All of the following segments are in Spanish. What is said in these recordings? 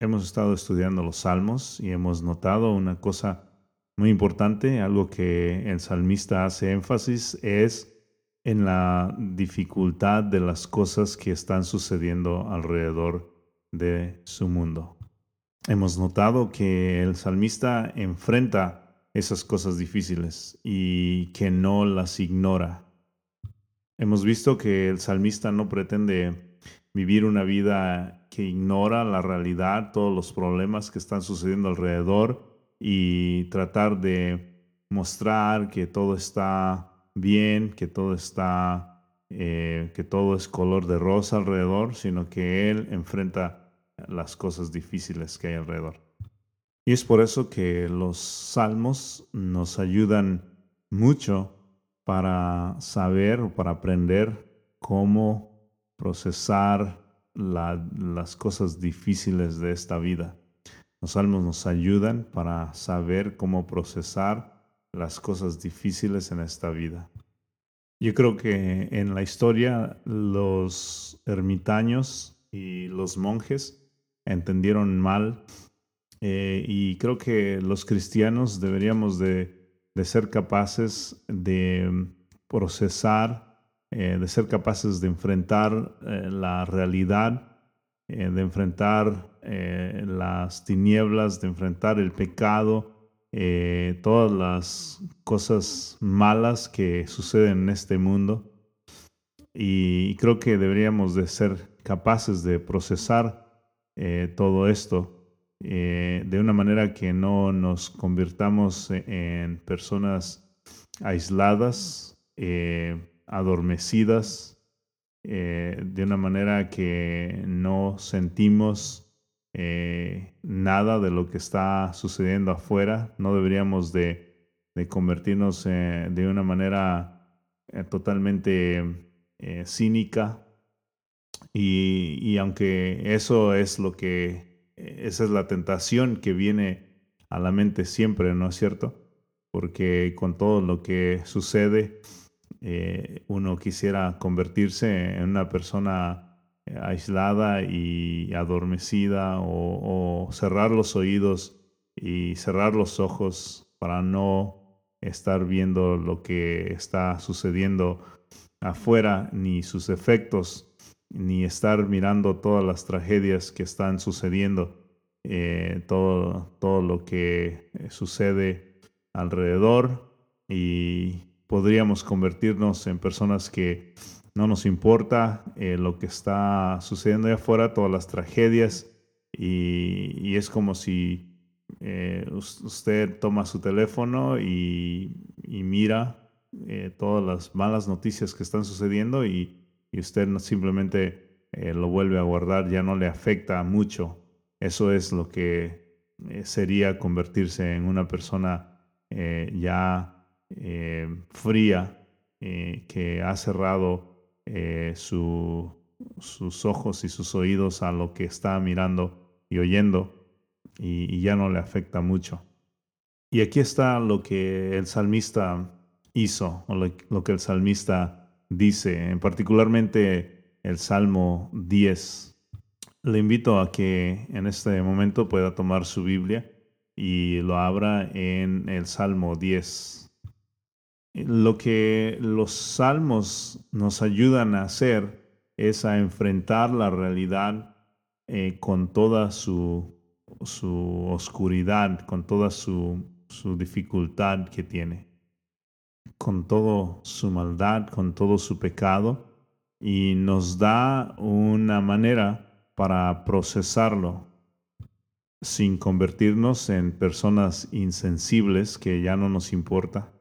hemos estado estudiando los salmos y hemos notado una cosa muy importante, algo que el salmista hace énfasis, es en la dificultad de las cosas que están sucediendo alrededor de su mundo. Hemos notado que el salmista enfrenta esas cosas difíciles y que no las ignora. Hemos visto que el salmista no pretende vivir una vida que ignora la realidad, todos los problemas que están sucediendo alrededor y tratar de mostrar que todo está bien, que todo está, eh, que todo es color de rosa alrededor, sino que él enfrenta las cosas difíciles que hay alrededor. Y es por eso que los salmos nos ayudan mucho para saber o para aprender cómo procesar las cosas difíciles de esta vida. Los salmos nos ayudan para saber cómo procesar las cosas difíciles en esta vida. Yo creo que en la historia los ermitaños y los monjes entendieron mal eh, y creo que los cristianos deberíamos de, ser capaces de procesar, eh, de ser capaces de enfrentar eh, la realidad, de enfrentar las tinieblas, de enfrentar el pecado, eh, todas las cosas malas que suceden en este mundo. Y creo que deberíamos de ser capaces de procesar eh, todo esto eh, de una manera que no nos convirtamos en personas aisladas, adormecidas, de una manera que no sentimos eh, nada de lo que está sucediendo afuera. No deberíamos de, convertirnos eh, de una manera eh, totalmente cínica. Y, aunque eso es lo que, esa es la tentación que viene a la mente siempre, ¿no es cierto? Porque con todo lo que sucede, uno quisiera convertirse en una persona aislada y adormecida o, cerrar los oídos y cerrar los ojos para no estar viendo lo que está sucediendo afuera, ni sus efectos, ni estar mirando todas las tragedias que están sucediendo, eh, todo, todo lo que sucede alrededor y podríamos convertirnos en personas que no nos importa eh, lo que está sucediendo allá afuera, todas las tragedias, y, es como si eh, usted toma su teléfono y, mira eh, todas las malas noticias que están sucediendo y, usted simplemente lo vuelve a guardar, ya no le afecta mucho. Eso es lo que sería convertirse en una persona ya fría, que ha cerrado eh, sus ojos y sus oídos a lo que está mirando y oyendo y, ya no le afecta mucho. Y aquí está lo que el salmista hizo, o lo, que el salmista dice, en particularmente el Salmo 10. Le invito a que en este momento pueda tomar su Biblia y lo abra en el Salmo 10. Lo que los salmos nos ayudan a hacer es a enfrentar la realidad eh, con toda su, oscuridad, con toda su, su dificultad que tiene, con toda su maldad, con todo su pecado, y nos da una manera para procesarlo sin convertirnos en personas insensibles que ya no nos importa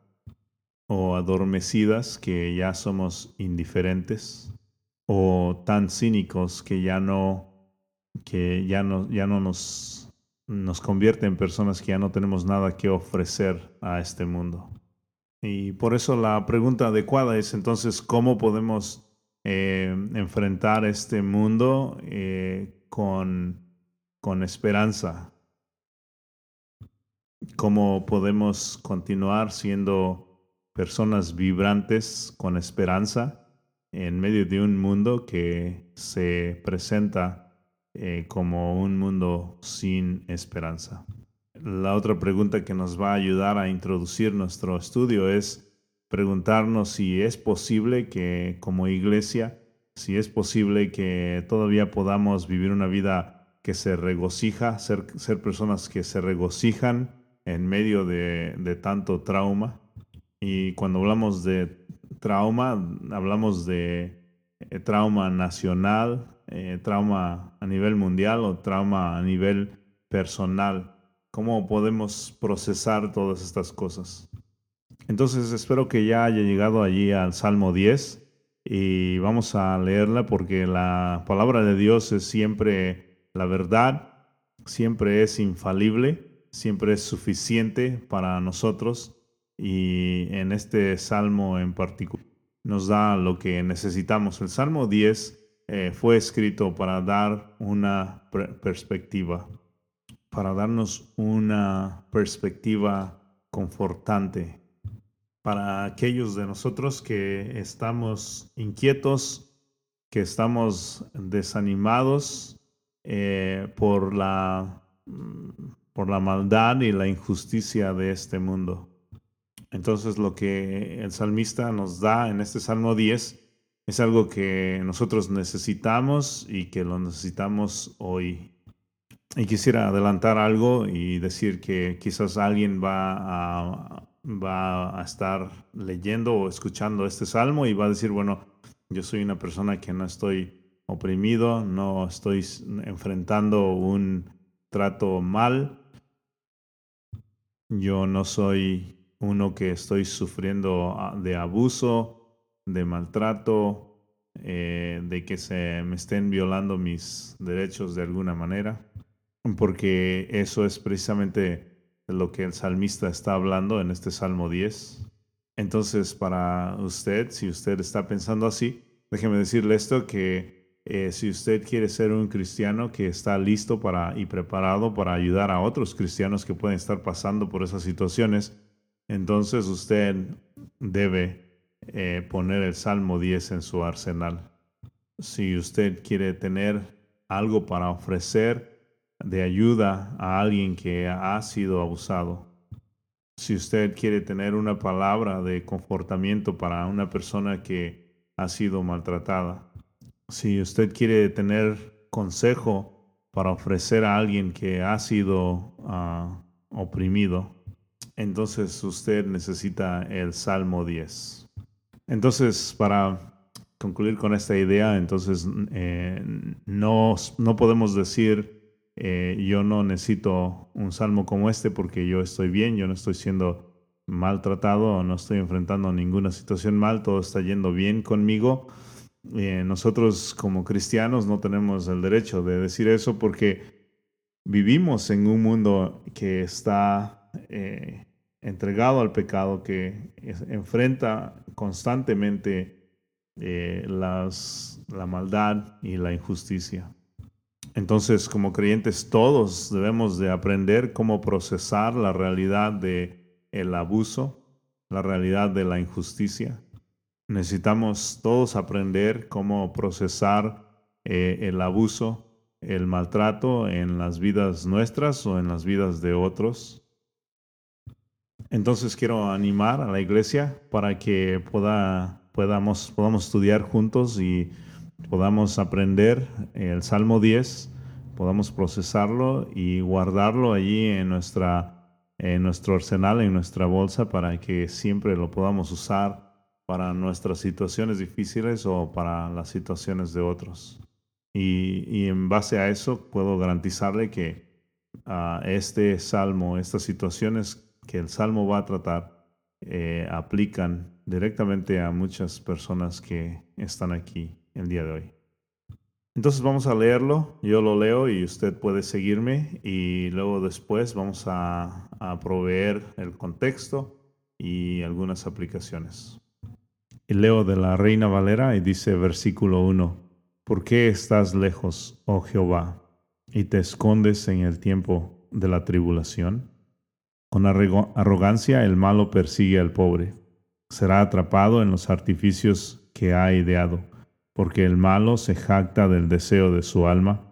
o adormecidas que ya somos indiferentes o tan cínicos que ya no que ya no, ya no nos, nos convierte en personas que ya no tenemos nada que ofrecer a este mundo. Y por eso la pregunta adecuada es entonces cómo podemos eh, enfrentar este mundo eh, con, con esperanza. ¿Cómo podemos continuar siendo personas vibrantes con esperanza en medio de un mundo que se presenta eh, como un mundo sin esperanza. La otra pregunta que nos va a ayudar a introducir nuestro estudio es preguntarnos si es posible que como iglesia, si es posible que todavía podamos vivir una vida que se regocija, ser, personas que se regocijan en medio de tanto trauma. Y cuando hablamos de trauma, hablamos de eh, trauma nacional, eh, trauma a nivel mundial o trauma a nivel personal. ¿Cómo podemos procesar todas estas cosas? Entonces espero que ya haya llegado allí al Salmo 10 y vamos a leerla porque la palabra de Dios es siempre la verdad, siempre es infalible, siempre es suficiente para nosotros y en este salmo en particular nos da lo que necesitamos. El Salmo 10 eh, fue escrito para dar una perspectiva, para darnos una perspectiva confortante para aquellos de nosotros que estamos inquietos, que estamos desanimados eh, por, la, por la maldad y la injusticia de este mundo. Entonces lo que el salmista nos da en este Salmo 10 es algo que nosotros necesitamos y que lo necesitamos hoy. Y quisiera adelantar algo y decir que quizás alguien va a, va a estar leyendo o escuchando este salmo y va a decir, bueno, yo soy una persona que no estoy oprimido, no estoy enfrentando un trato mal, yo no soy uno que estoy sufriendo ah, de abuso, de maltrato, eh, de que se me estén violando mis derechos de alguna manera, porque eso es precisamente lo que el salmista está hablando en este Salmo 10. Entonces, para usted, si usted está pensando así, déjeme decirle esto, que eh, si usted quiere ser un cristiano que está listo para y preparado para ayudar a otros cristianos que pueden estar pasando por esas situaciones, entonces usted debe eh, poner el Salmo 10 en su arsenal. Si usted quiere tener algo para ofrecer de ayuda a alguien que ha sido abusado, si usted quiere tener una palabra de confortamiento para una persona que ha sido maltratada, si usted quiere tener consejo para ofrecer a alguien que ha sido ah, oprimido, entonces usted necesita el Salmo 10. Entonces, para concluir con esta idea, entonces eh, no, no podemos decir eh, yo no necesito un salmo como este porque yo estoy bien, yo no estoy siendo maltratado, no estoy enfrentando ninguna situación mal, todo está yendo bien conmigo. Eh, nosotros como cristianos no tenemos el derecho de decir eso porque vivimos en un mundo que está entregado al pecado, que enfrenta constantemente eh, la maldad y la injusticia. Entonces, como creyentes, todos debemos de aprender cómo procesar la realidad de el abuso, la realidad de la injusticia. Necesitamos todos aprender cómo procesar eh, el abuso, el maltrato en las vidas nuestras o en las vidas de otros. Entonces quiero animar a la iglesia para que pueda, podamos, podamos estudiar juntos y podamos aprender el Salmo 10, podamos procesarlo y guardarlo allí en, nuestra, en nuestro arsenal, en nuestra bolsa, para que siempre lo podamos usar para nuestras situaciones difíciles o para las situaciones de otros. Y, en base a eso puedo garantizarle que uh, este salmo, estas situaciones que el Salmo va a tratar eh, aplican directamente a muchas personas que están aquí el día de hoy. Entonces vamos a leerlo, yo lo leo y usted puede seguirme y luego después vamos a, proveer el contexto y algunas aplicaciones. Y leo de la Reina Valera y dice versículo 1, ¿por qué estás lejos, oh Jehová, y te escondes en el tiempo de la tribulación? Con arrogancia el malo persigue al pobre. Será atrapado en los artificios que ha ideado, porque el malo se jacta del deseo de su alma.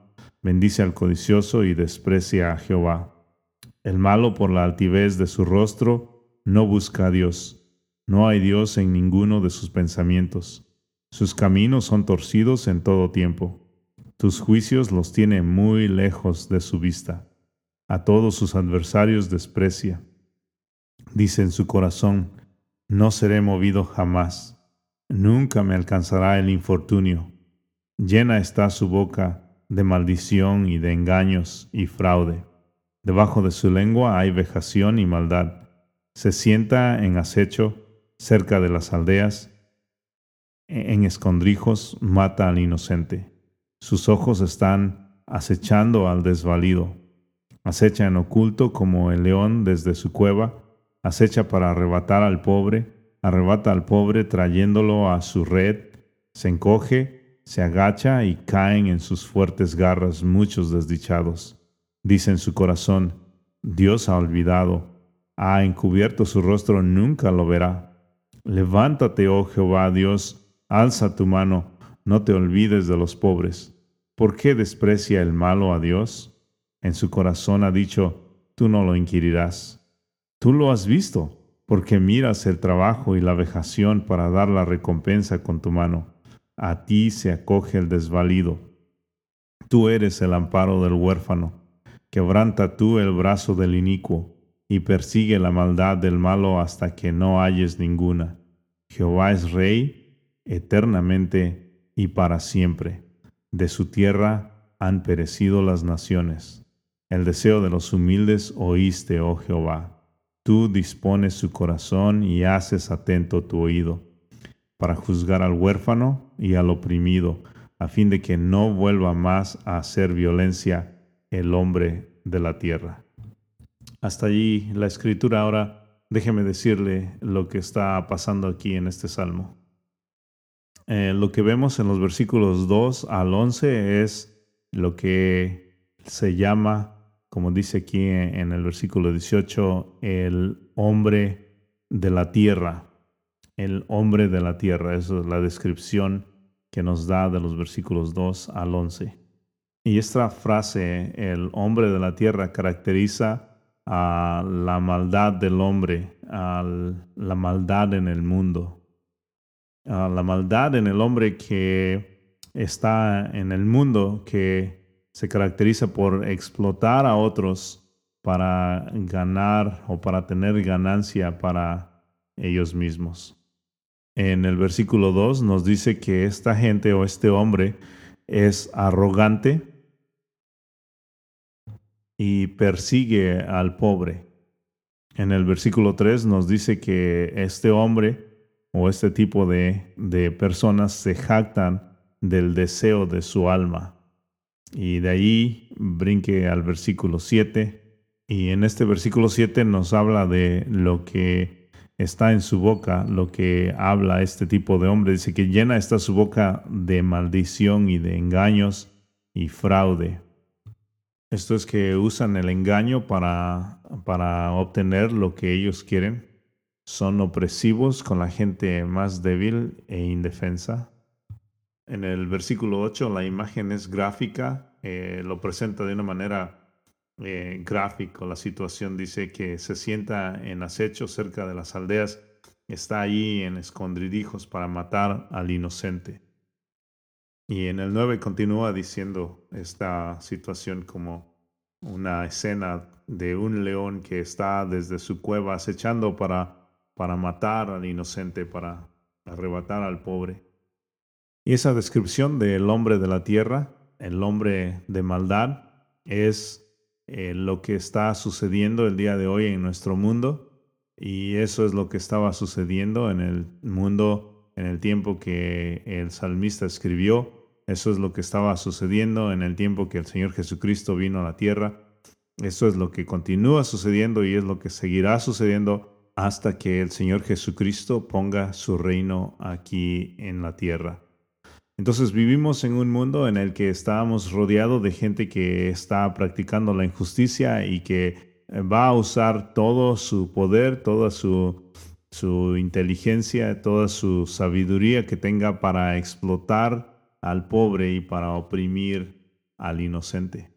bendice al codicioso y desprecia a Jehová. El malo por la altivez de su rostro no busca a Dios. No hay Dios en ninguno de sus pensamientos. Sus caminos son torcidos en todo tiempo. Tus juicios los tiene muy lejos de su vista. A todos sus adversarios desprecia. Dice en su corazón, no seré movido jamás. Nunca me alcanzará el infortunio. Llena está su boca de maldición y de engaños y fraude. Debajo de su lengua hay vejación y maldad. Se sienta en acecho cerca de las aldeas. En escondrijos mata al inocente. Sus ojos están acechando al desvalido. Acecha en oculto como el león desde su cueva. Acecha para arrebatar al pobre. Arrebata al pobre trayéndolo a su red. Se encoge se agacha y caen en sus fuertes garras muchos desdichados. Dice en su corazón, Dios ha olvidado, ha encubierto su rostro, nunca lo verá. Levántate, oh Jehová Dios, alza tu mano, no te olvides de los pobres. ¿Por qué desprecia el malo a Dios? En su corazón ha dicho, tú no lo inquirirás. Tú lo has visto, porque miras el trabajo y la vejación para dar la recompensa con tu mano a ti se acoge el desvalido. Tú eres el amparo del huérfano. Quebranta tú el brazo del inicuo, y persigue la maldad del malo hasta que no halles ninguna. Jehová es rey eternamente y para siempre. De su tierra han perecido las naciones. El deseo de los humildes oíste, oh Jehová. Tú dispones su corazón y haces atento tu oído para juzgar al huérfano y al oprimido, a fin de que no vuelva más a hacer violencia el hombre de la tierra. Hasta allí la escritura. Ahora déjeme decirle lo que está pasando aquí en este salmo. Eh, lo que vemos en los versículos 2 al 11 es lo que se llama, como dice aquí en el versículo 18, el hombre de la tierra el hombre de la tierra. Esa es la descripción que nos da de los versículos 2 al 11. Y esta frase, el hombre de la tierra, caracteriza a la maldad del hombre, a la maldad en el mundo, a la maldad en el hombre que está en el mundo, que se caracteriza por explotar a otros para ganar o para tener ganancia para ellos mismos en el versículo 2 nos dice que esta gente o este hombre es arrogante y persigue al pobre. En el versículo 3 nos dice que este hombre o este tipo de, de personas se jactan del deseo de su alma. Y de ahí brinque al versículo 7. Y en este versículo 7 nos habla de lo que está en su boca lo que habla este tipo de hombre. Dice que llena está su boca de maldición y de engaños y fraude. Esto es que usan el engaño para, para obtener lo que ellos quieren. Son opresivos con la gente más débil e indefensa. En el versículo 8 la imagen es gráfica, eh, lo presenta de una manera eh, gráfico. La situación dice que se sienta en acecho cerca de las aldeas, está allí en escondridijos para matar al inocente. Y en el 9 continúa diciendo esta situación como una escena de un león que está desde su cueva acechando para, para matar al inocente, para arrebatar al pobre. Y esa descripción del hombre de la tierra, el hombre de maldad, es eh, lo que está sucediendo el día de hoy en nuestro mundo y eso es lo que estaba sucediendo en el mundo en el tiempo que el salmista escribió. Eso es lo que estaba sucediendo en el tiempo que el Señor Jesucristo vino a la tierra. Eso es lo que continúa sucediendo y es lo que seguirá sucediendo hasta que el Señor Jesucristo ponga su reino aquí en la tierra. Entonces vivimos en un mundo en el que estamos rodeados de gente que está practicando la injusticia y que eh, va a usar todo su poder, toda su, su inteligencia, toda su sabiduría que tenga para explotar al pobre y para oprimir al inocente,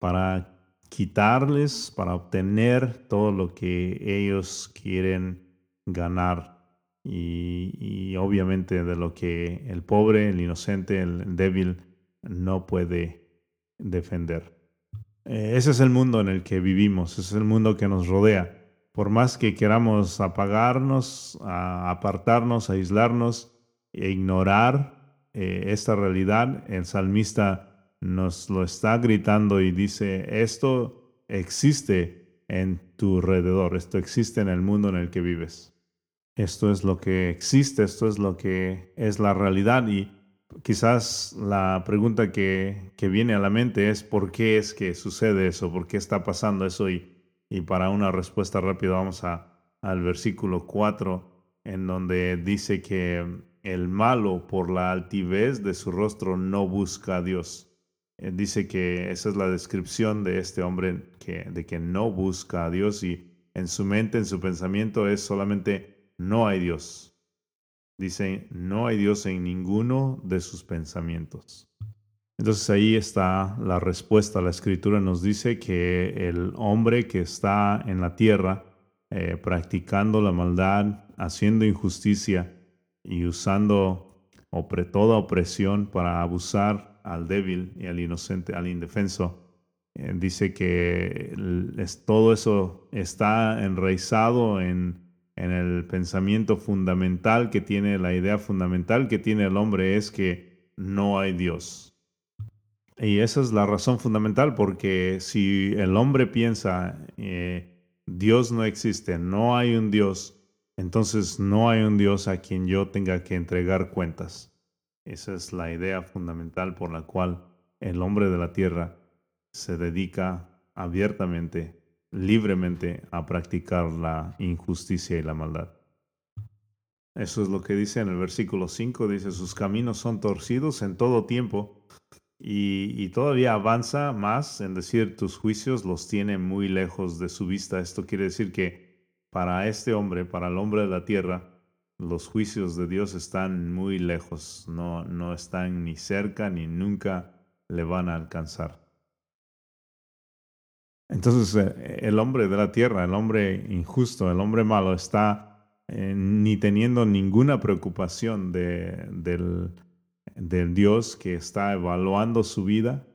para quitarles, para obtener todo lo que ellos quieren ganar y, obviamente de lo que el pobre, el inocente, el débil no puede defender. Eh, ese es el mundo en el que vivimos, es el mundo que nos rodea. Por más que queramos apagarnos, apartarnos, aislarnos e ignorar eh, esta realidad, el salmista nos lo está gritando y dice, esto existe en tu alrededor, esto existe en el mundo en el que vives. Esto es lo que existe, esto es lo que es la realidad y quizás la pregunta que, viene a la mente es ¿por qué es que sucede eso? ¿Por qué está pasando eso? Y, y para una respuesta rápida vamos a, al versículo 4 en donde dice que el malo por la altivez de su rostro no busca a Dios. Eh, dice que esa es la descripción de este hombre que, de que no busca a Dios y en su mente, en su pensamiento es solamente no hay Dios. Dice, no hay Dios en ninguno de sus pensamientos. Entonces ahí está la respuesta. La escritura nos dice que el hombre que está en la tierra eh, practicando la maldad, haciendo injusticia y usando toda opresión para abusar al débil y al inocente, al indefenso, eh, dice que todo eso está enraizado en en el pensamiento fundamental que tiene, la idea fundamental que tiene el hombre es que no hay Dios. Y esa es la razón fundamental, porque si el hombre piensa, eh, Dios no existe, no hay un Dios, entonces no hay un Dios a quien yo tenga que entregar cuentas. Esa es la idea fundamental por la cual el hombre de la tierra se dedica abiertamente libremente a practicar la injusticia y la maldad. Eso es lo que dice en el versículo 5, dice, sus caminos son torcidos en todo tiempo y, todavía avanza más en decir, tus juicios los tiene muy lejos de su vista. Esto quiere decir que para este hombre, para el hombre de la tierra, los juicios de Dios están muy lejos, no, no están ni cerca ni nunca le van a alcanzar. Entonces eh, el hombre de la tierra, el hombre injusto, el hombre malo está eh, ni teniendo ninguna preocupación de, del, Dios que está evaluando su vida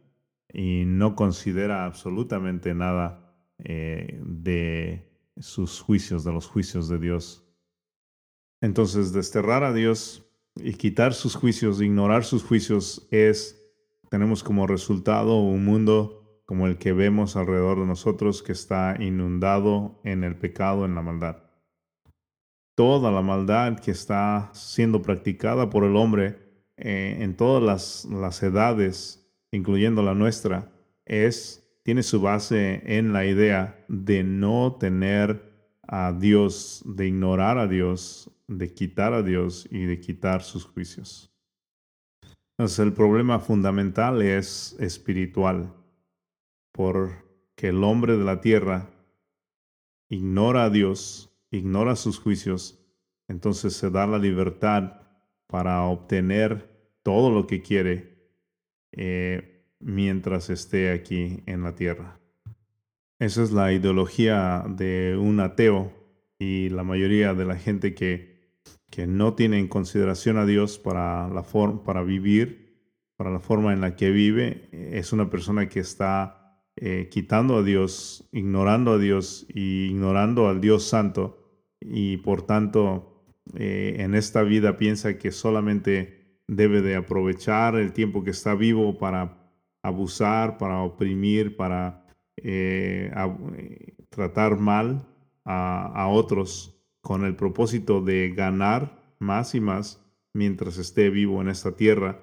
y no considera absolutamente nada eh, de sus juicios, de los juicios de Dios. Entonces desterrar a Dios y quitar sus juicios, ignorar sus juicios es, tenemos como resultado un mundo como el que vemos alrededor de nosotros que está inundado en el pecado, en la maldad. Toda la maldad que está siendo practicada por el hombre eh, en todas las, edades, incluyendo la nuestra, es, tiene su base en la idea de no tener a Dios, de ignorar a Dios, de quitar a Dios y de quitar sus juicios. Entonces el problema fundamental es espiritual porque el hombre de la tierra ignora a Dios, ignora sus juicios, entonces se da la libertad para obtener todo lo que quiere eh, mientras esté aquí en la tierra. Esa es la ideología de un ateo y la mayoría de la gente que, que no tiene en consideración a Dios para, la para vivir, para la forma en la que vive, es una persona que está eh, quitando a Dios, ignorando a Dios y ignorando al Dios Santo. Y por tanto eh, en esta vida piensa que solamente debe de aprovechar el tiempo que está vivo para abusar, para oprimir, para eh, tratar mal a otros con el propósito de ganar más y más mientras esté vivo en esta tierra,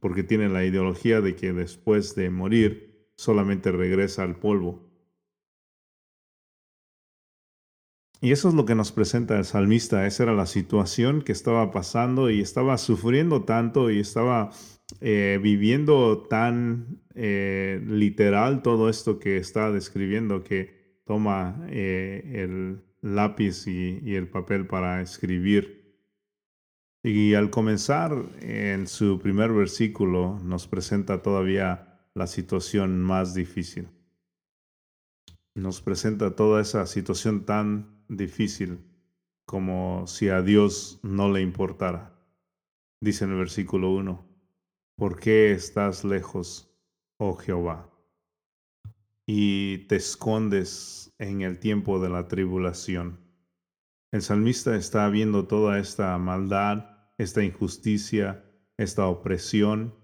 porque tiene la ideología de que después de morir, solamente regresa al polvo. Y eso es lo que nos presenta el salmista. Esa era la situación que estaba pasando y estaba sufriendo tanto y estaba eh, viviendo tan eh, literal todo esto que está describiendo que toma eh, el lápiz y, y el papel para escribir Y al comenzar en su primer versículo nos presenta todavía la situación más difícil. Nos presenta toda esa situación tan difícil como si a Dios no le importara. Dice en el versículo 1, ¿por qué estás lejos, oh Jehová? Y te escondes en el tiempo de la tribulación. El salmista está viendo toda esta maldad esta injusticia, esta opresión.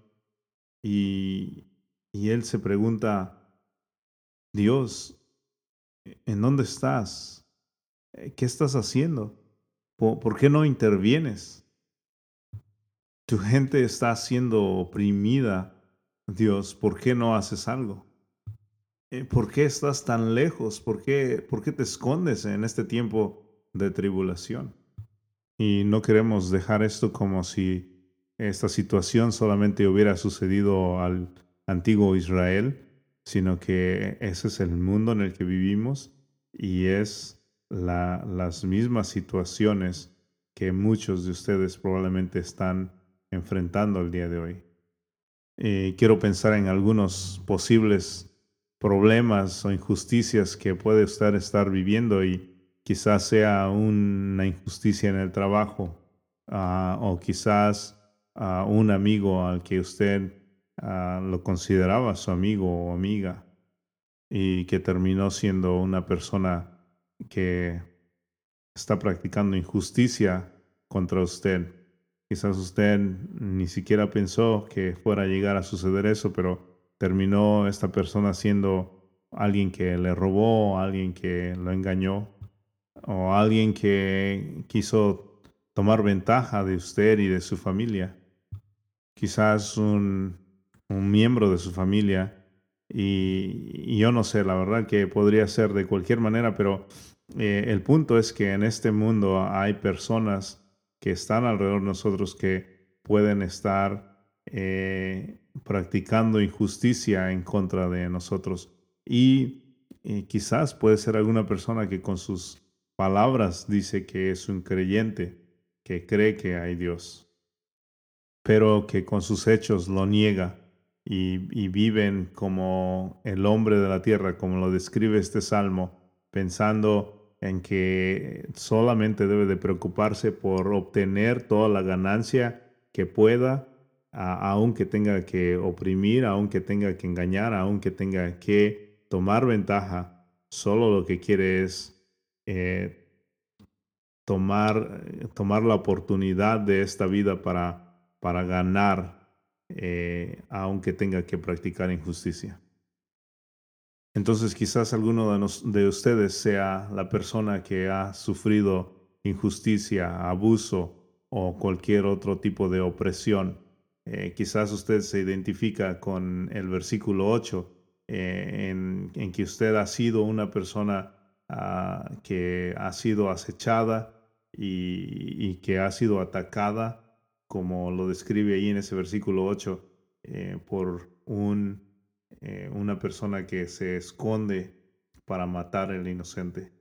Y, él se pregunta, Dios, ¿en dónde estás? ¿Qué estás haciendo? ¿Por, qué no intervienes? Tu gente está siendo oprimida, Dios, ¿por qué no haces algo? Eh, ¿Por qué estás tan lejos? ¿Por qué, ¿Por qué te escondes en este tiempo de tribulación? Y no queremos dejar esto como si esta situación solamente hubiera sucedido al antiguo Israel, sino que ese es el mundo en el que vivimos y es las mismas situaciones que muchos de ustedes probablemente están enfrentando el día de hoy. Eh, quiero pensar en algunos posibles problemas o injusticias que puede usted estar viviendo y quizás sea una injusticia en el trabajo ah, o quizás uh, un amigo al que usted ah, lo consideraba su amigo o amiga y que terminó siendo una persona que está practicando injusticia contra usted. Quizás usted ni siquiera pensó que fuera a llegar a suceder eso, pero terminó esta persona siendo alguien que le robó, alguien que lo engañó o alguien que quiso tomar ventaja de usted y de su familia. Quizás un, miembro de su familia. Y, yo no sé, la verdad que podría ser de cualquier manera, pero eh, el punto es que en este mundo hay personas que están alrededor de nosotros que pueden estar eh, practicando injusticia en contra de nosotros. Y eh, quizás puede ser alguna persona que con sus palabras dice que es un creyente, que cree que hay Dios, pero que con sus hechos lo niega y, viven como el hombre de la tierra, como lo describe este salmo, pensando en que solamente debe de preocuparse por obtener toda la ganancia que pueda, aunque tenga que oprimir, aunque tenga que engañar, aunque tenga que tomar ventaja, solo lo que quiere es eh, tomar, tomar la oportunidad de esta vida para, para ganar, eh, aunque tenga que practicar injusticia. Entonces quizás alguno de, de ustedes sea la persona que ha sufrido injusticia, abuso o cualquier otro tipo de opresión. Eh, quizás usted se identifica con el versículo 8, en, en, que usted ha sido una persona Ah, que ha sido acechada y, que ha sido atacada, como lo describe ahí en ese versículo 8, eh, por un, eh, una persona que se esconde para matar al inocente.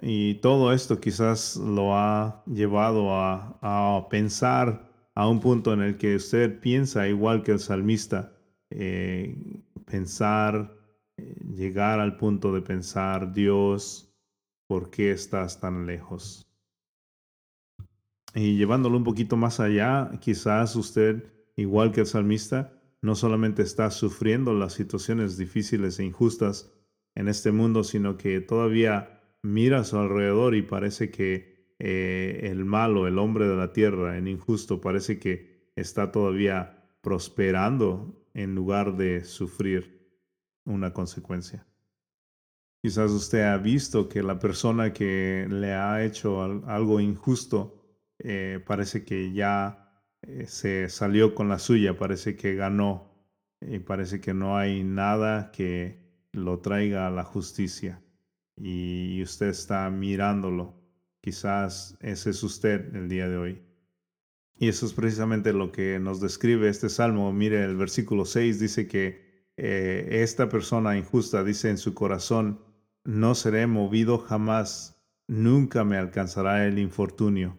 Y todo esto quizás lo ha llevado a, a, pensar a un punto en el que usted piensa igual que el salmista, eh, pensar llegar al punto de pensar, Dios, ¿por qué estás tan lejos? Y llevándolo un poquito más allá, quizás usted, igual que el salmista, no solamente está sufriendo las situaciones difíciles e injustas en este mundo, sino que todavía mira a su alrededor y parece que eh, el malo, el hombre de la tierra, el injusto, parece que está todavía prosperando en lugar de sufrir una consecuencia. Quizás usted ha visto que la persona que le ha hecho algo injusto eh, parece que ya eh, se salió con la suya, parece que ganó y parece que no hay nada que lo traiga a la justicia y usted está mirándolo. Quizás ese es usted el día de hoy. Y eso es precisamente lo que nos describe este salmo. Mire, el versículo 6 dice que eh, esta persona injusta dice en su corazón, no seré movido jamás, nunca me alcanzará el infortunio.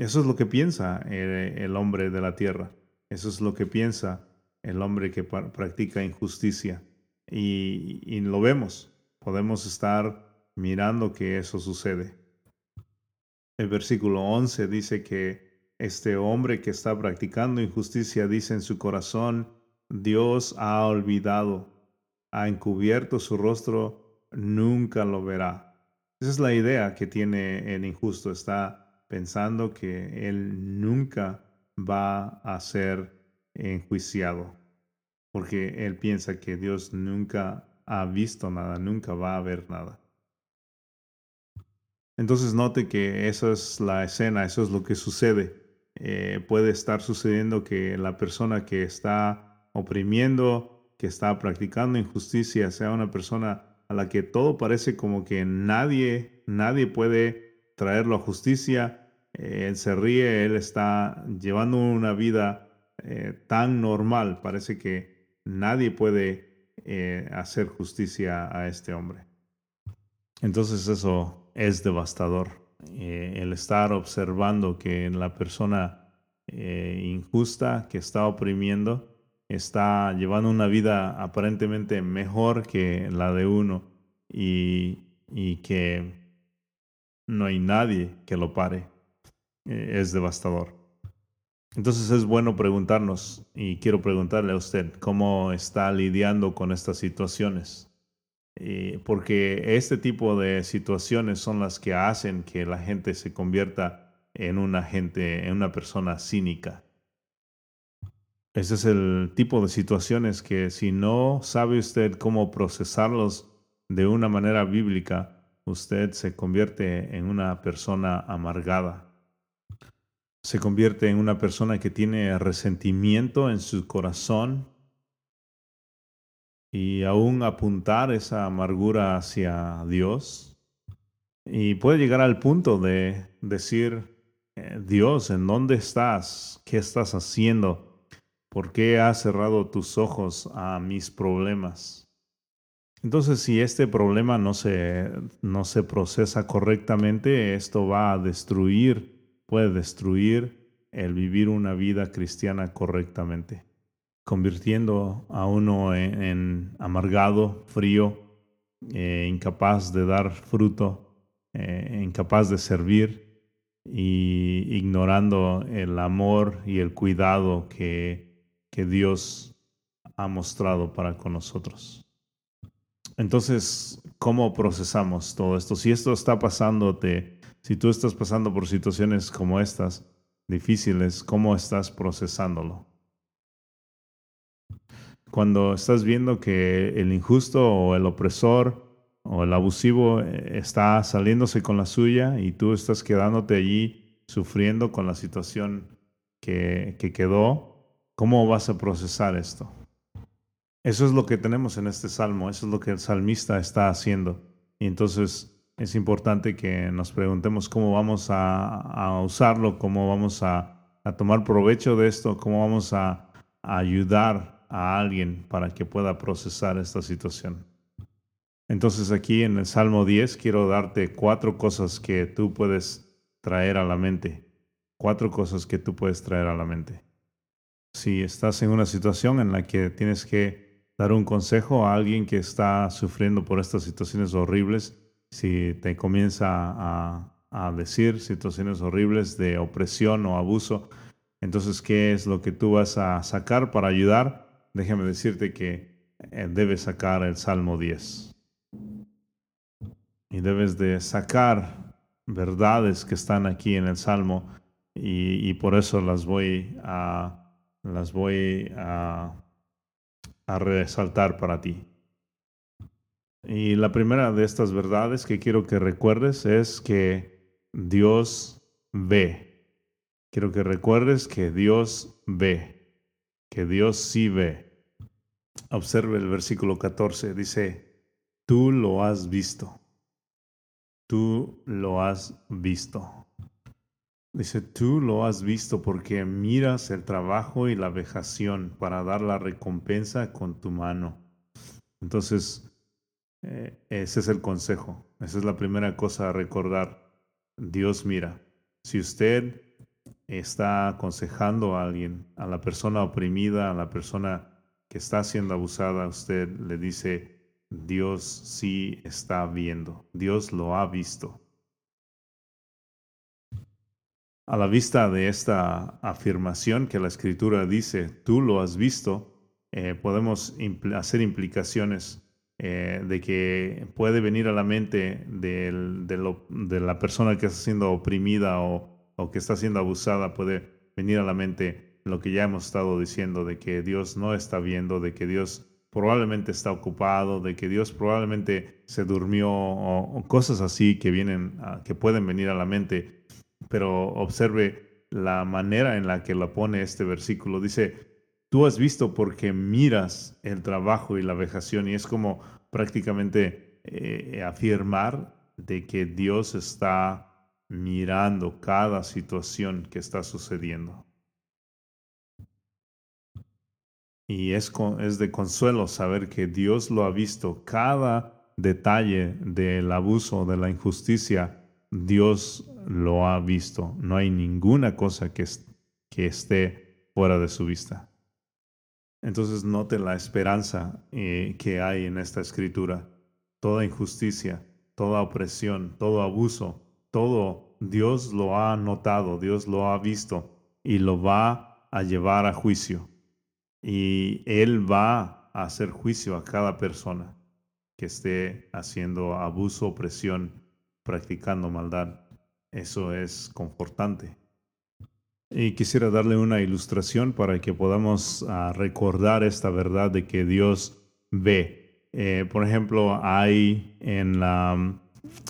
Eso es lo que piensa el, hombre de la tierra. Eso es lo que piensa el hombre que practica injusticia. Y, y lo vemos. Podemos estar mirando que eso sucede. El versículo 11 dice que este hombre que está practicando injusticia dice en su corazón, Dios ha olvidado, ha encubierto su rostro, nunca lo verá. Esa es la idea que tiene el injusto. Está pensando que él nunca va a ser enjuiciado, porque él piensa que Dios nunca ha visto nada, nunca va a ver nada. Entonces note que esa es la escena, eso es lo que sucede. Eh, puede estar sucediendo que la persona que está oprimiendo, que está practicando injusticia, sea una persona a la que todo parece como que nadie, nadie puede traerlo a justicia. Eh, él se ríe, él está llevando una vida eh, tan normal, parece que nadie puede hacer justicia a este hombre. Entonces eso es devastador. Eh, el estar observando que la persona eh, injusta que está oprimiendo está llevando una vida aparentemente mejor que la de uno y, que no hay nadie que lo pare. Eh, es devastador. Entonces es bueno preguntarnos, y quiero preguntarle a usted, ¿cómo está lidiando con estas situaciones? Eh, porque este tipo de situaciones son las que hacen que la gente se convierta en una en una persona cínica. Ese es el tipo de situaciones que si no sabe usted cómo procesarlos de una manera bíblica, usted se convierte en una persona amargada. Se convierte en una persona que tiene resentimiento en su corazón y aún apuntar esa amargura hacia Dios. Y puede llegar al punto de decir, eh, Dios, ¿en dónde estás? ¿Qué estás haciendo? ¿Por qué has cerrado tus ojos a mis problemas? Entonces, si este problema no se, no se procesa correctamente, esto va a destruir, puede destruir el vivir una vida cristiana correctamente convirtiendo a uno en, amargado, frío, eh, incapaz de dar fruto, eh, incapaz de servir y ignorando el amor y el cuidado que, que Dios ha mostrado para con nosotros. Entonces, ¿cómo procesamos todo esto? Si esto está pasándote, si tú estás pasando por situaciones como estas, difíciles, ¿cómo estás procesándolo? cuando estás viendo que el injusto o el opresor o el abusivo eh, está saliéndose con la suya y tú estás quedándote allí sufriendo con la situación que, que quedó, ¿cómo vas a procesar esto? Eso es lo que tenemos en este salmo, eso es lo que el salmista está haciendo. Y entonces es importante que nos preguntemos cómo vamos a, usarlo, cómo vamos a, a, tomar provecho de esto, cómo vamos a, a ayudar a alguien para que pueda procesar esta situación. Entonces aquí en el Salmo 10 quiero darte cuatro cosas que tú puedes traer a la mente. Cuatro cosas que tú puedes traer a la mente. Si estás en una situación en la que tienes que dar un consejo a alguien que está sufriendo por estas situaciones horribles, si te comienza a, decir situaciones horribles de opresión o abuso, entonces, ¿qué es lo que tú vas a sacar para ayudar? déjame decirte que eh, debes sacar el Salmo 10. Y debes de sacar verdades que están aquí en el Salmo y, por eso las voy a, las voy a resaltar para ti. Y la primera de estas verdades que quiero que recuerdes es que Dios ve. Quiero que recuerdes que Dios ve que Dios sí ve. Observe el versículo 14, dice, tú lo has visto. Tú lo has visto. Dice, tú lo has visto porque miras el trabajo y la vejación para dar la recompensa con tu mano. Entonces, ese es el consejo. Esa es la primera cosa a recordar. Dios mira. Si usted está aconsejando a alguien, a la persona oprimida, a la persona que está siendo abusada, usted le dice, Dios sí está viendo, Dios lo ha visto. A la vista de esta afirmación que la escritura dice, tú lo has visto, eh, podemos hacer implicaciones eh, de que puede venir a la mente de, la persona que está siendo oprimida o, que está siendo abusada, puede venir a la mente lo que ya hemos estado diciendo, de que Dios no está viendo, de que Dios probablemente está ocupado, de que Dios probablemente se durmió o, cosas así que vienen, que pueden venir a la mente. Pero observe la manera en la que lo pone este versículo. Dice, tú has visto porque miras el trabajo y la vejación y es como prácticamente eh, afirmar de que Dios está mirando cada situación que está sucediendo. Y es, es de consuelo saber que Dios lo ha visto, cada detalle del abuso, de la injusticia, Dios lo ha visto. No hay ninguna cosa que, que esté fuera de su vista. Entonces note la esperanza eh, que hay en esta escritura. Toda injusticia, toda opresión, todo abuso, todo Dios lo ha notado, Dios lo ha visto y lo va a llevar a juicio. Y Él va a hacer juicio a cada persona que esté haciendo abuso, opresión, practicando maldad. Eso es confortante. Y quisiera darle una ilustración para que podamos ah, recordar esta verdad de que Dios ve. Eh, por ejemplo, hay en la,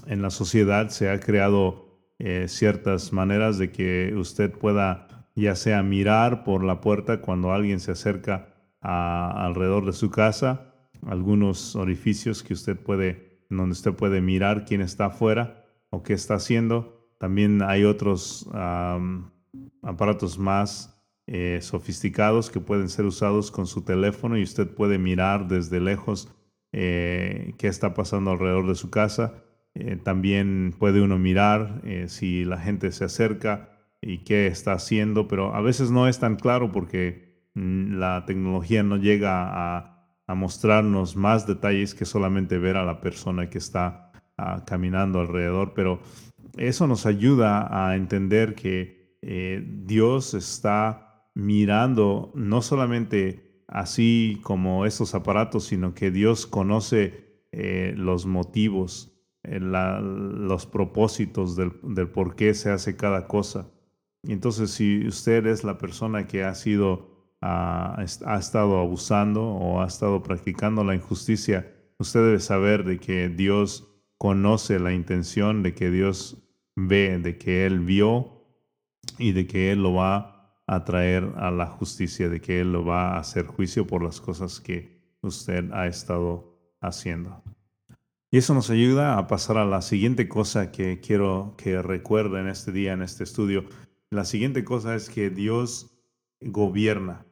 en la sociedad se ha creado eh, ciertas maneras de que usted pueda ya sea mirar por la puerta cuando alguien se acerca a, alrededor de su casa, algunos orificios que usted puede, donde usted puede mirar quién está afuera o qué está haciendo. También hay otros aparatos más eh, sofisticados que pueden ser usados con su teléfono y usted puede mirar desde lejos eh, qué está pasando alrededor de su casa. Eh, también puede uno mirar si la gente se acerca y qué está haciendo, pero a veces no es tan claro porque mm, la tecnología no llega a, mostrarnos más detalles que solamente ver a la persona que está ah, caminando alrededor, pero eso nos ayuda a entender que eh, Dios está mirando no solamente así como estos aparatos, sino que Dios conoce eh, los motivos, eh, los propósitos del, por qué se hace cada cosa. Entonces si usted es la persona que ha sido, ah, ha estado abusando o ha estado practicando la injusticia, usted debe saber de que Dios conoce la intención, de que Dios ve, de que Él vio y de que Él lo va a traer a la justicia, de que Él lo va a hacer juicio por las cosas que usted ha estado haciendo. Y eso nos ayuda a pasar a la siguiente cosa que quiero que recuerden este día en este estudio. La siguiente cosa es que Dios gobierna.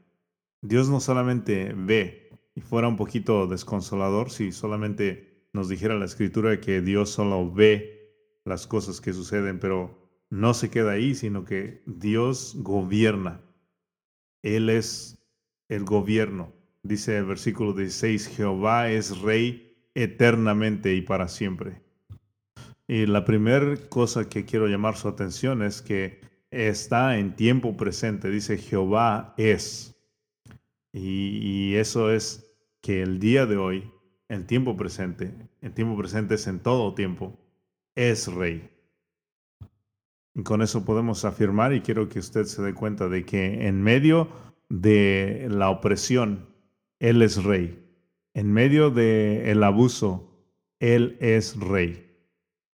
Dios no solamente ve, y fuera un poquito desconsolador si solamente nos dijera la escritura que Dios solo ve las cosas que suceden, pero no se queda ahí, sino que Dios gobierna. Él es el gobierno. Dice el versículo 16, Jehová es rey eternamente y para siempre. Y la primera cosa que quiero llamar su atención es que está en tiempo presente. Dice Jehová es. Y, y eso es que el día de hoy, el tiempo presente, el tiempo presente es en todo tiempo, es rey. Con eso podemos afirmar, y quiero que usted se dé cuenta de que en medio de la opresión, Él es rey. En medio del abuso, Él es rey.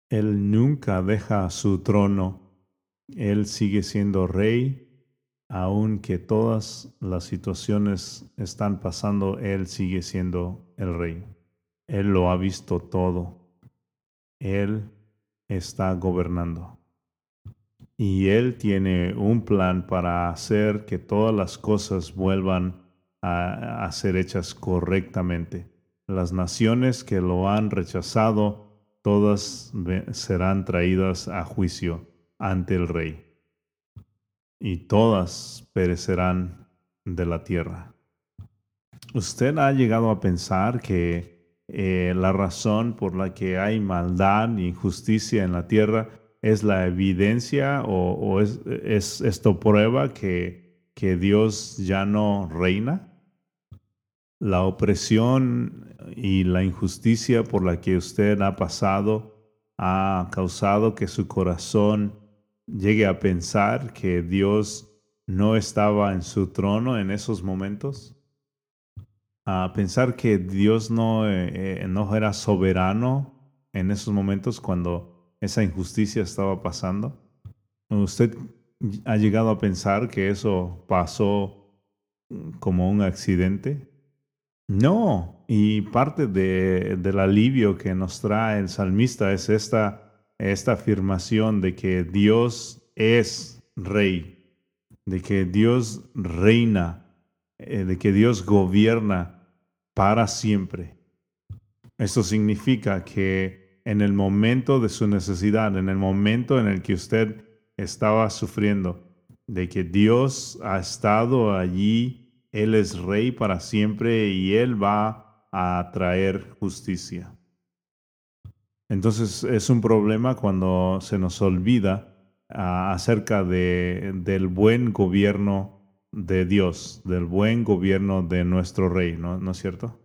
Él nunca deja su trono. Él sigue siendo rey, aunque todas las situaciones están pasando, Él sigue siendo el rey. Él lo ha visto todo. Él está gobernando. Y Él tiene un plan para hacer que todas las cosas vuelvan a, ser hechas correctamente. Las naciones que lo han rechazado, todas serán traídas a juicio ante el rey. y todas perecerán de la tierra. ¿Usted ha llegado a pensar que eh, la razón por la que hay maldad e injusticia en la tierra es la evidencia o, es, esto prueba que, que Dios ya no reina? La opresión y la injusticia por la que usted ha pasado ha causado que su corazón llegue a pensar que Dios no estaba en su trono en esos momentos, a pensar que Dios no, eh, eh, no era soberano en esos momentos cuando esa injusticia estaba pasando. ¿Usted ha llegado a pensar que eso pasó como un accidente? No, y parte del alivio que nos trae el salmista es esta, esta afirmación de que Dios es rey, de que Dios reina, eh, de que Dios gobierna para siempre. Esto significa que en el momento de su necesidad, en el momento en el que usted estaba sufriendo, de que Dios ha estado allí él es rey para siempre y Él va a traer justicia. Entonces es un problema cuando se nos olvida ah, acerca de, del buen gobierno de Dios, del buen gobierno de nuestro rey, ¿no, ¿No es cierto?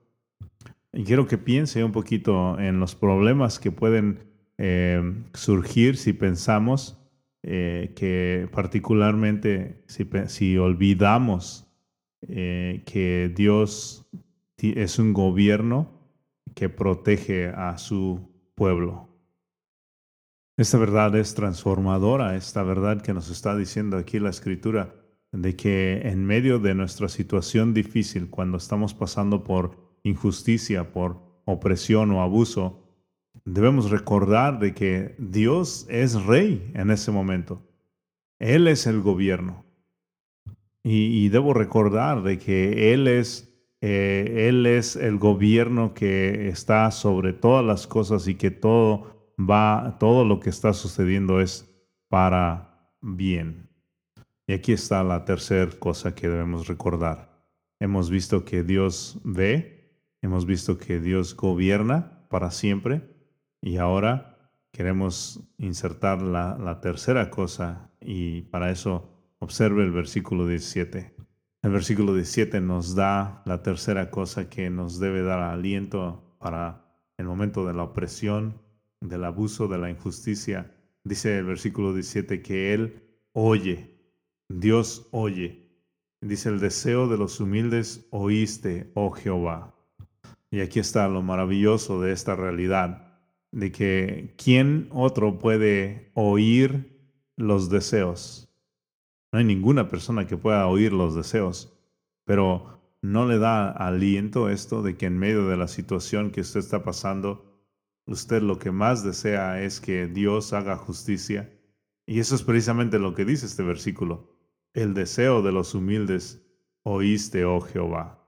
Y quiero que piense un poquito en los problemas que pueden eh, surgir si pensamos eh, que particularmente si, si olvidamos eh, que Dios es un gobierno que protege a su pueblo. Esta verdad es transformadora, esta verdad que nos está diciendo aquí la escritura, de que en medio de nuestra situación difícil, cuando estamos pasando por injusticia, por opresión o abuso, debemos recordar de que Dios es rey en ese momento. Él es el gobierno. Y, debo recordar de que Él es, eh, Él es el gobierno que está sobre todas las cosas y que todo va, todo lo que está sucediendo es para bien. Y aquí está la tercera cosa que debemos recordar. Hemos visto que Dios ve, hemos visto que Dios gobierna para siempre y ahora queremos insertar la, tercera cosa y para eso Observe el versículo 17. El versículo 17 nos da la tercera cosa que nos debe dar aliento para el momento de la opresión, del abuso, de la injusticia. Dice el versículo 17 que Él oye, Dios oye. Dice el deseo de los humildes oíste, oh Jehová. Y aquí está lo maravilloso de esta realidad, de que ¿quién otro puede oír los deseos? No hay ninguna persona que pueda oír los deseos, pero no le da aliento esto de que en medio de la situación que usted está pasando, usted lo que más desea es que Dios haga justicia. Y eso es precisamente lo que dice este versículo. El deseo de los humildes oíste, oh Jehová.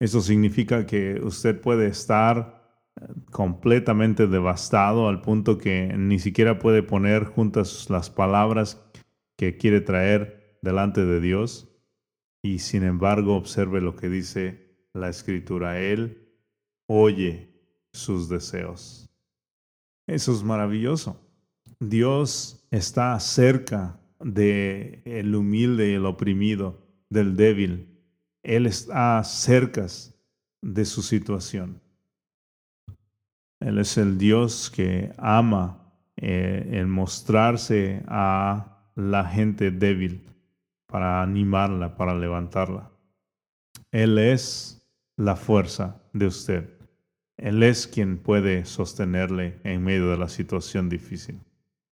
Eso significa que usted puede estar eh, completamente devastado al punto que ni siquiera puede poner juntas las palabras que quiere traer delante de Dios y sin embargo observe lo que dice la escritura. Él oye sus deseos. Eso es maravilloso. Dios está cerca de el humilde y el oprimido, del débil. Él está cerca de su situación. Él es el Dios que ama eh, el mostrarse a la gente débil, para animarla, para levantarla. Él es la fuerza de usted. Él es quien puede sostenerle en medio de la situación difícil.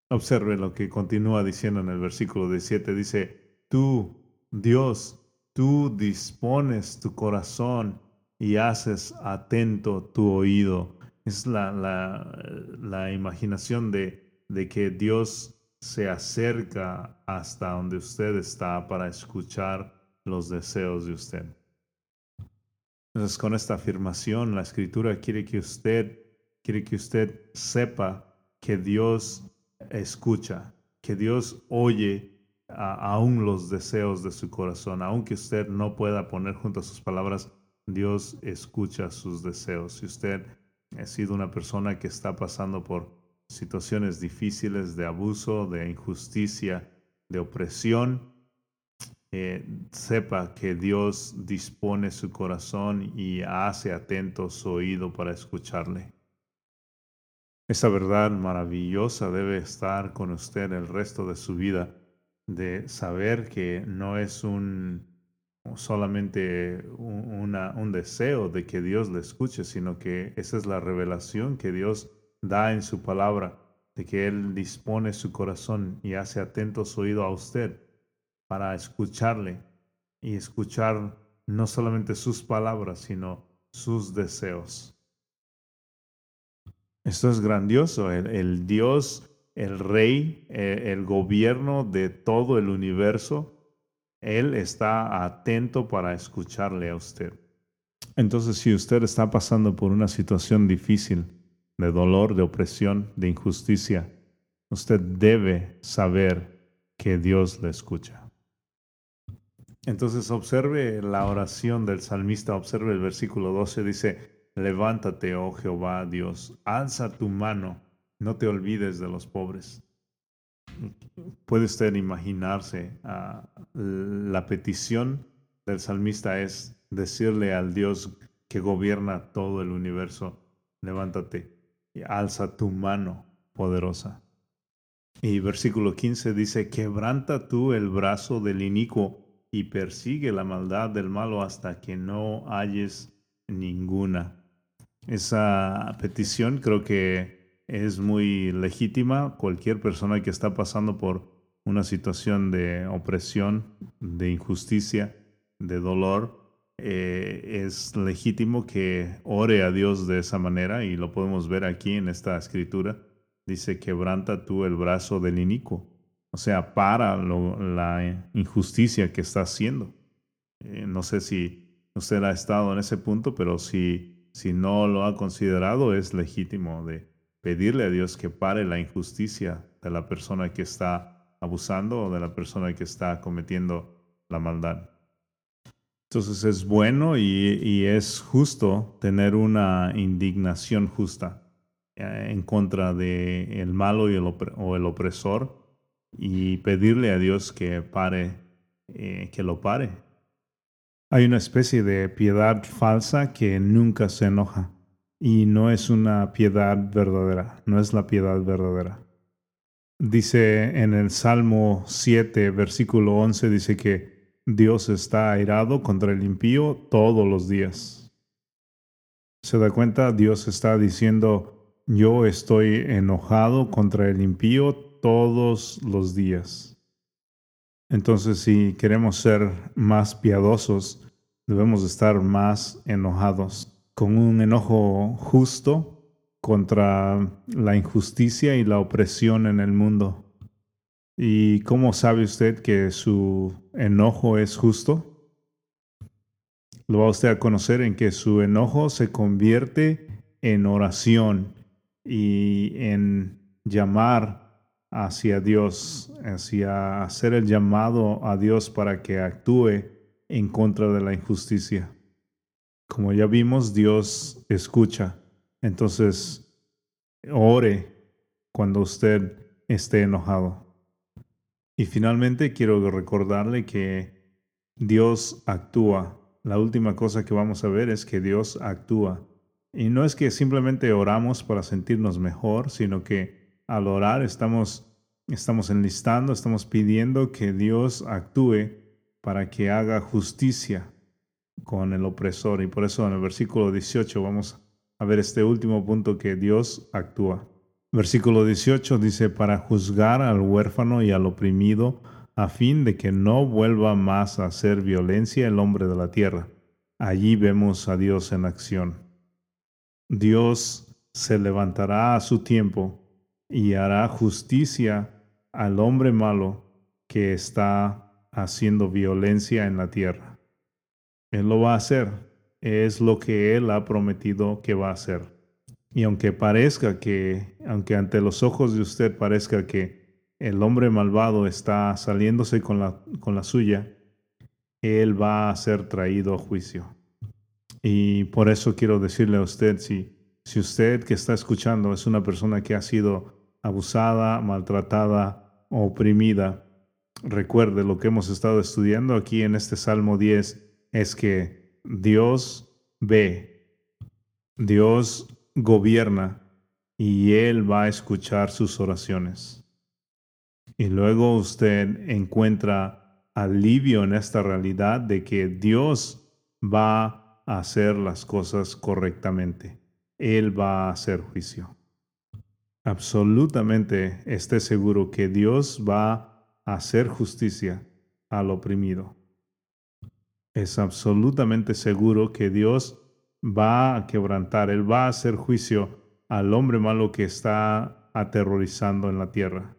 Observe lo que continúa diciendo en el versículo 17. Dice, tú, Dios, tú dispones tu corazón y haces atento tu oído. Es la, la, imaginación de, de que Dios se acerca hasta donde usted está para escuchar los deseos de usted. Entonces, con esta afirmación, la escritura quiere que usted, quiere que usted sepa que Dios escucha, que Dios oye aún los deseos de su corazón, aunque usted no pueda poner junto a sus palabras, Dios escucha sus deseos. Si usted ha sido una persona que está pasando por situaciones difíciles de abuso, de injusticia, de opresión, eh, sepa que Dios dispone su corazón y hace atento su oído para escucharle. Esa verdad maravillosa debe estar con usted el resto de su vida, de saber que no es un solamente un deseo de que Dios le escuche, sino que esa es la revelación que Dios da en su palabra, de que Él dispone su corazón y hace atento su oído a usted para escucharle y escuchar no solamente sus palabras, sino sus deseos. Esto es grandioso, el, Dios, el Rey, el, el gobierno de todo el universo, Él está atento para escucharle a usted. Entonces, si usted está pasando por una situación difícil, de dolor, de opresión, de injusticia, usted debe saber que Dios le escucha. Entonces observe la oración del salmista, observe el versículo 12, dice, levántate, oh Jehová Dios, alza tu mano, no te olvides de los pobres. Puede usted imaginarse, ah, la petición del salmista es decirle al Dios que gobierna todo el universo, levántate y alza tu mano poderosa. Y versículo 15 dice, quebranta tú el brazo del inicuo y persigue la maldad del malo hasta que no halles ninguna. Esa petición creo que es muy legítima. Cualquier persona que está pasando por una situación de opresión, de injusticia, de dolor, eh, es legítimo que ore a Dios de esa manera y lo podemos ver aquí en esta escritura. Dice, quebranta tú el brazo del inicuo o sea, para la injusticia que está haciendo. Eh, no sé si usted ha estado en ese punto, pero si, si no lo ha considerado, es legítimo de pedirle a Dios que pare la injusticia de la persona que está abusando o de la persona que está cometiendo la maldad. Entonces es bueno y, es justo tener una indignación justa eh, en contra del el malo y el, o el opresor y pedirle a Dios que pare, eh, que lo pare. Hay una especie de piedad falsa que nunca se enoja y no es una piedad verdadera, no es la piedad verdadera. Dice en el Salmo 7, versículo 11, dice que Dios está airado contra el impío todos los días. ¿Se da cuenta? Dios está diciendo, yo estoy enojado contra el impío todos los días. Entonces, si queremos ser más piadosos, debemos estar más enojados, con un enojo justo contra la injusticia y la opresión en el mundo. ¿Y cómo sabe usted que su enojo es justo? Lo va usted a conocer en que su enojo se convierte en oración y en llamar hacia Dios, hacia hacer el llamado a Dios para que actúe en contra de la injusticia. Como ya vimos, Dios escucha. Entonces, ore cuando usted esté enojado. Y finalmente quiero recordarle que Dios actúa. La última cosa que vamos a ver es que Dios actúa. Y no es que simplemente oramos para sentirnos mejor, sino que al orar estamos, estamos enlistando, estamos pidiendo que Dios actúe para que haga justicia con el opresor. Y por eso en el versículo 18 vamos a ver este último punto que Dios actúa. Versículo 18 dice, para juzgar al huérfano y al oprimido, a fin de que no vuelva más a hacer violencia el hombre de la tierra. Allí vemos a Dios en acción. Dios se levantará a su tiempo y hará justicia al hombre malo que está haciendo violencia en la tierra. Él lo va a hacer, es lo que Él ha prometido que va a hacer. Y aunque parezca que, aunque ante los ojos de usted parezca que el hombre malvado está saliéndose con la, con la suya, él va a ser traído a juicio. Y por eso quiero decirle a usted, si, si usted que está escuchando es una persona que ha sido abusada, maltratada, oprimida, recuerde lo que hemos estado estudiando aquí en este Salmo 10 es que Dios ve, Dios gobierna y Él va a escuchar sus oraciones. Y luego usted encuentra alivio en esta realidad de que Dios va a hacer las cosas correctamente. Él va a hacer juicio. Absolutamente esté seguro que Dios va a hacer justicia al oprimido. Es absolutamente seguro que Dios va a quebrantar, Él va a hacer juicio al hombre malo que está aterrorizando en la tierra.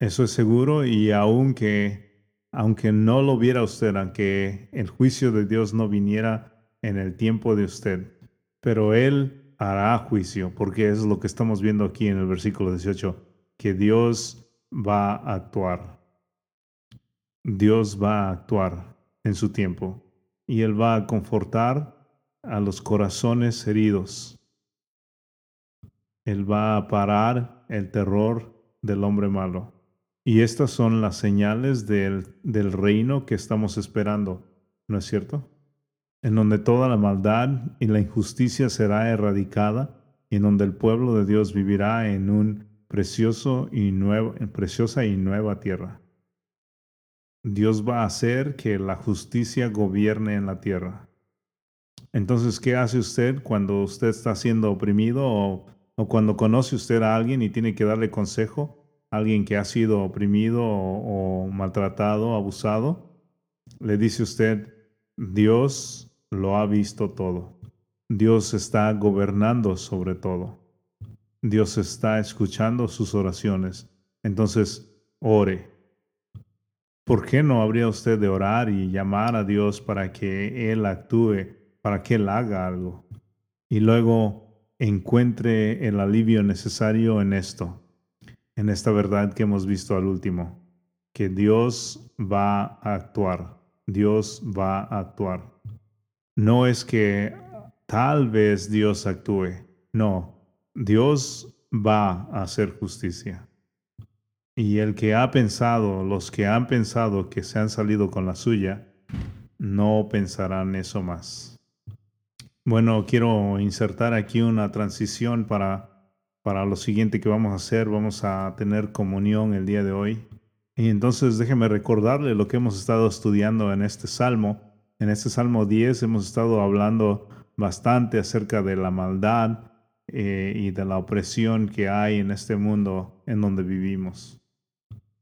Eso es seguro y aunque, aunque no lo viera usted, aunque el juicio de Dios no viniera en el tiempo de usted, pero Él hará juicio, porque es lo que estamos viendo aquí en el versículo 18, que Dios va a actuar. Dios va a actuar en su tiempo y Él va a confortar a los corazones heridos. Él va a parar el terror del hombre malo. Y estas son las señales del, del reino que estamos esperando, ¿no es cierto? En donde toda la maldad y la injusticia será erradicada y en donde el pueblo de Dios vivirá en un precioso y nuevo, preciosa y nueva tierra. Dios va a hacer que la justicia gobierne en la tierra. Entonces, ¿qué hace usted cuando usted está siendo oprimido o, o cuando conoce usted a alguien y tiene que darle consejo? alguien que ha sido oprimido o, maltratado, abusado, le dice usted, Dios lo ha visto todo. Dios está gobernando sobre todo. Dios está escuchando sus oraciones. Entonces, ore. ¿Por qué no habría usted de orar y llamar a Dios para que Él actúe, para que Él haga algo? Y luego encuentre el alivio necesario en esto en esta verdad que hemos visto al último, que Dios va a actuar, Dios va a actuar. No es que tal vez Dios actúe, no, Dios va a hacer justicia. Y el que ha pensado, los que han pensado que se han salido con la suya, no pensarán eso más. Bueno, quiero insertar aquí una transición para para lo siguiente que vamos a hacer. Vamos a tener comunión el día de hoy. Y entonces déjeme recordarle lo que hemos estado estudiando en este salmo. En este salmo 10 hemos estado hablando bastante acerca de la maldad eh, y de la opresión que hay en este mundo en donde vivimos.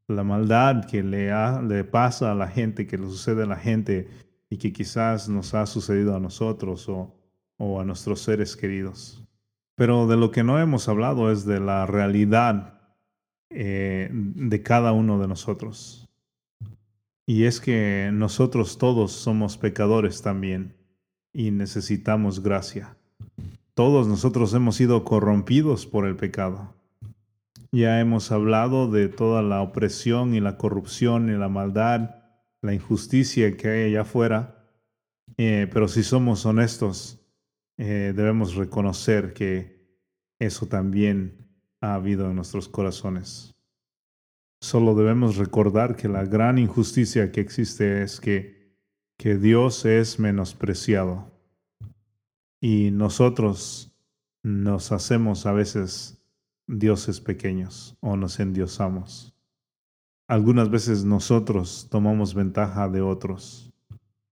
La maldad que le, le pasa a la gente, que le sucede a la gente y que quizás nos ha sucedido a nosotros o, o a nuestros seres queridos. Pero de lo que no hemos hablado es de la realidad eh, de cada uno de nosotros. Y es que nosotros todos somos pecadores también y necesitamos gracia. Todos nosotros hemos sido corrompidos por el pecado. Ya hemos hablado de toda la opresión y la corrupción y la maldad, la injusticia que hay allá afuera. Eh, pero si somos honestos, eh, debemos reconocer que eso también ha habido en nuestros corazones. Solo debemos recordar que la gran injusticia que existe es que, que Dios es menospreciado y nosotros nos hacemos a veces dioses pequeños o nos endiosamos. Algunas veces nosotros tomamos ventaja de otros.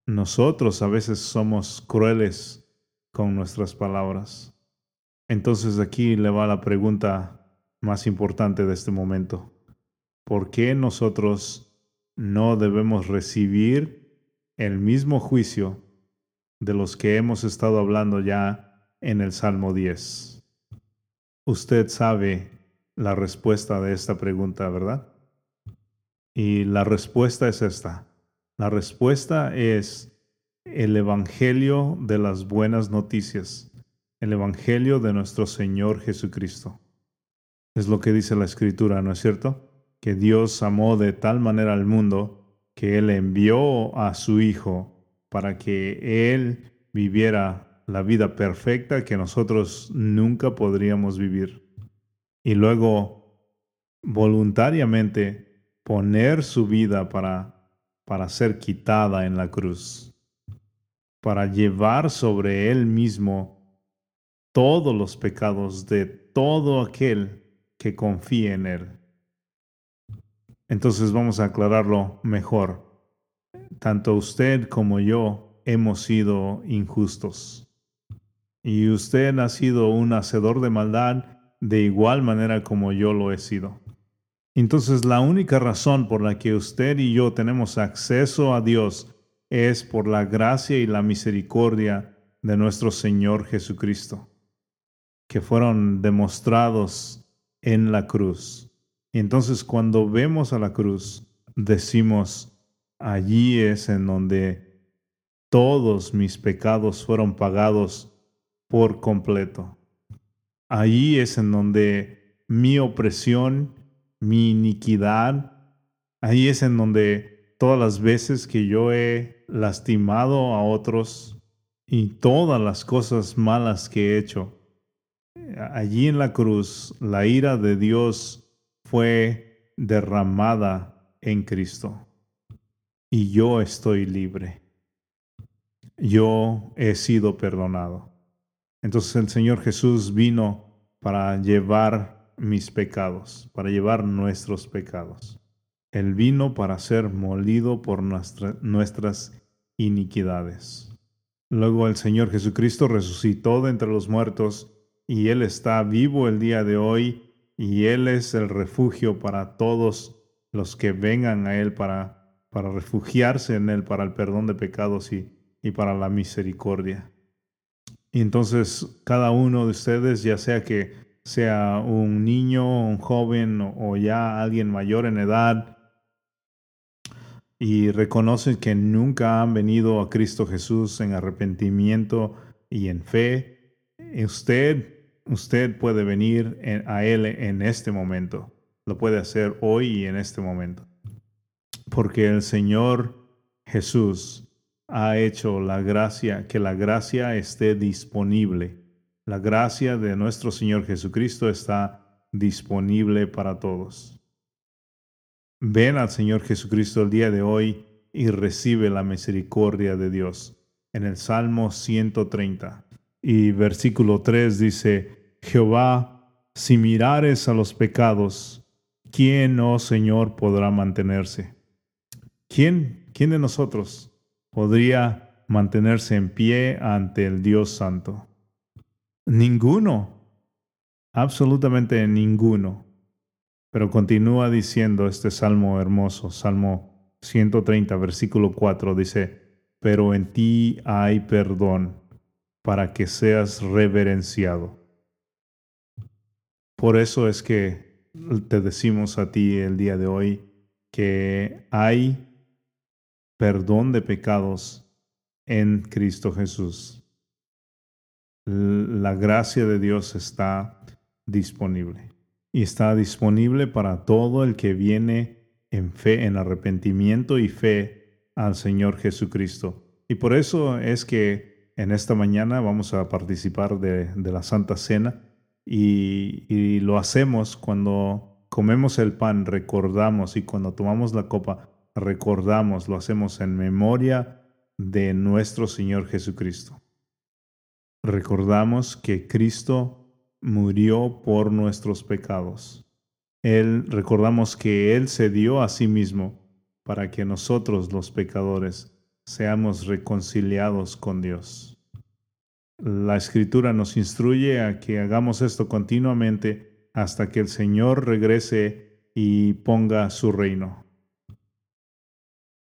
Nosotros a veces somos crueles con nuestras palabras. Entonces aquí le va la pregunta más importante de este momento. ¿Por qué nosotros no debemos recibir el mismo juicio de los que hemos estado hablando ya en el Salmo 10? Usted sabe la respuesta de esta pregunta, ¿verdad? Y la respuesta es esta. La respuesta es el Evangelio de las buenas noticias, el Evangelio de nuestro Señor Jesucristo. Es lo que dice la Escritura, ¿no es cierto? que Dios amó de tal manera al mundo que Él envió a su Hijo para que Él viviera la vida perfecta que nosotros nunca podríamos vivir. Y luego voluntariamente poner su vida para, para ser quitada en la cruz, para llevar sobre Él mismo todos los pecados de todo aquel que confíe en Él. Entonces vamos a aclararlo mejor. Tanto usted como yo hemos sido injustos. Y usted ha sido un hacedor de maldad de igual manera como yo lo he sido. Entonces la única razón por la que usted y yo tenemos acceso a Dios es por la gracia y la misericordia de nuestro Señor Jesucristo, que fueron demostrados en la cruz. Entonces cuando vemos a la cruz, decimos, allí es en donde todos mis pecados fueron pagados por completo. Allí es en donde mi opresión, mi iniquidad, ahí es en donde todas las veces que yo he lastimado a otros y todas las cosas malas que he hecho, allí en la cruz la ira de Dios fue derramada en Cristo. Y yo estoy libre. Yo he sido perdonado. Entonces el Señor Jesús vino para llevar mis pecados, para llevar nuestros pecados. Él vino para ser molido por nuestras iniquidades. Luego el Señor Jesucristo resucitó de entre los muertos y Él está vivo el día de hoy y Él es el refugio para todos los que vengan a Él para, refugiarse en Él, para el perdón de pecados y para la misericordia. Y entonces cada uno de ustedes, ya sea que sea un niño, un joven o ya alguien mayor en edad, y reconocen que nunca han venido a Cristo Jesús en arrepentimiento y en fe, usted usted puede venir a Él en este momento. Lo puede hacer hoy y en este momento. Porque el Señor Jesús ha hecho la gracia, que la gracia esté disponible. La gracia de nuestro Señor Jesucristo está disponible para todos. Ven al Señor Jesucristo el día de hoy y recibe la misericordia de Dios. En el Salmo 130 y versículo 3 dice, Jehová, si mirares a los pecados, ¿quién, oh Señor, podrá mantenerse? ¿Quién, quién de nosotros podría mantenerse en pie ante el Dios Santo? Ninguno, absolutamente ninguno. Pero continúa diciendo este salmo hermoso, Salmo 130, versículo 4, dice, pero en ti hay perdón para que seas reverenciado. Por eso es que te decimos a ti el día de hoy que hay perdón de pecados en Cristo Jesús. La gracia de Dios está disponible y está disponible para todo el que viene en fe, en arrepentimiento y fe al Señor Jesucristo. Y por eso es que en esta mañana vamos a participar de, la Santa Cena y, lo hacemos cuando comemos el pan, recordamos y cuando tomamos la copa, recordamos, lo hacemos en memoria de nuestro Señor Jesucristo. Recordamos que Cristo murió por nuestros pecados. Él recordamos que Él se dio a sí mismo para que nosotros los pecadores seamos reconciliados con Dios. La escritura nos instruye a que hagamos esto continuamente hasta que el Señor regrese y ponga su reino.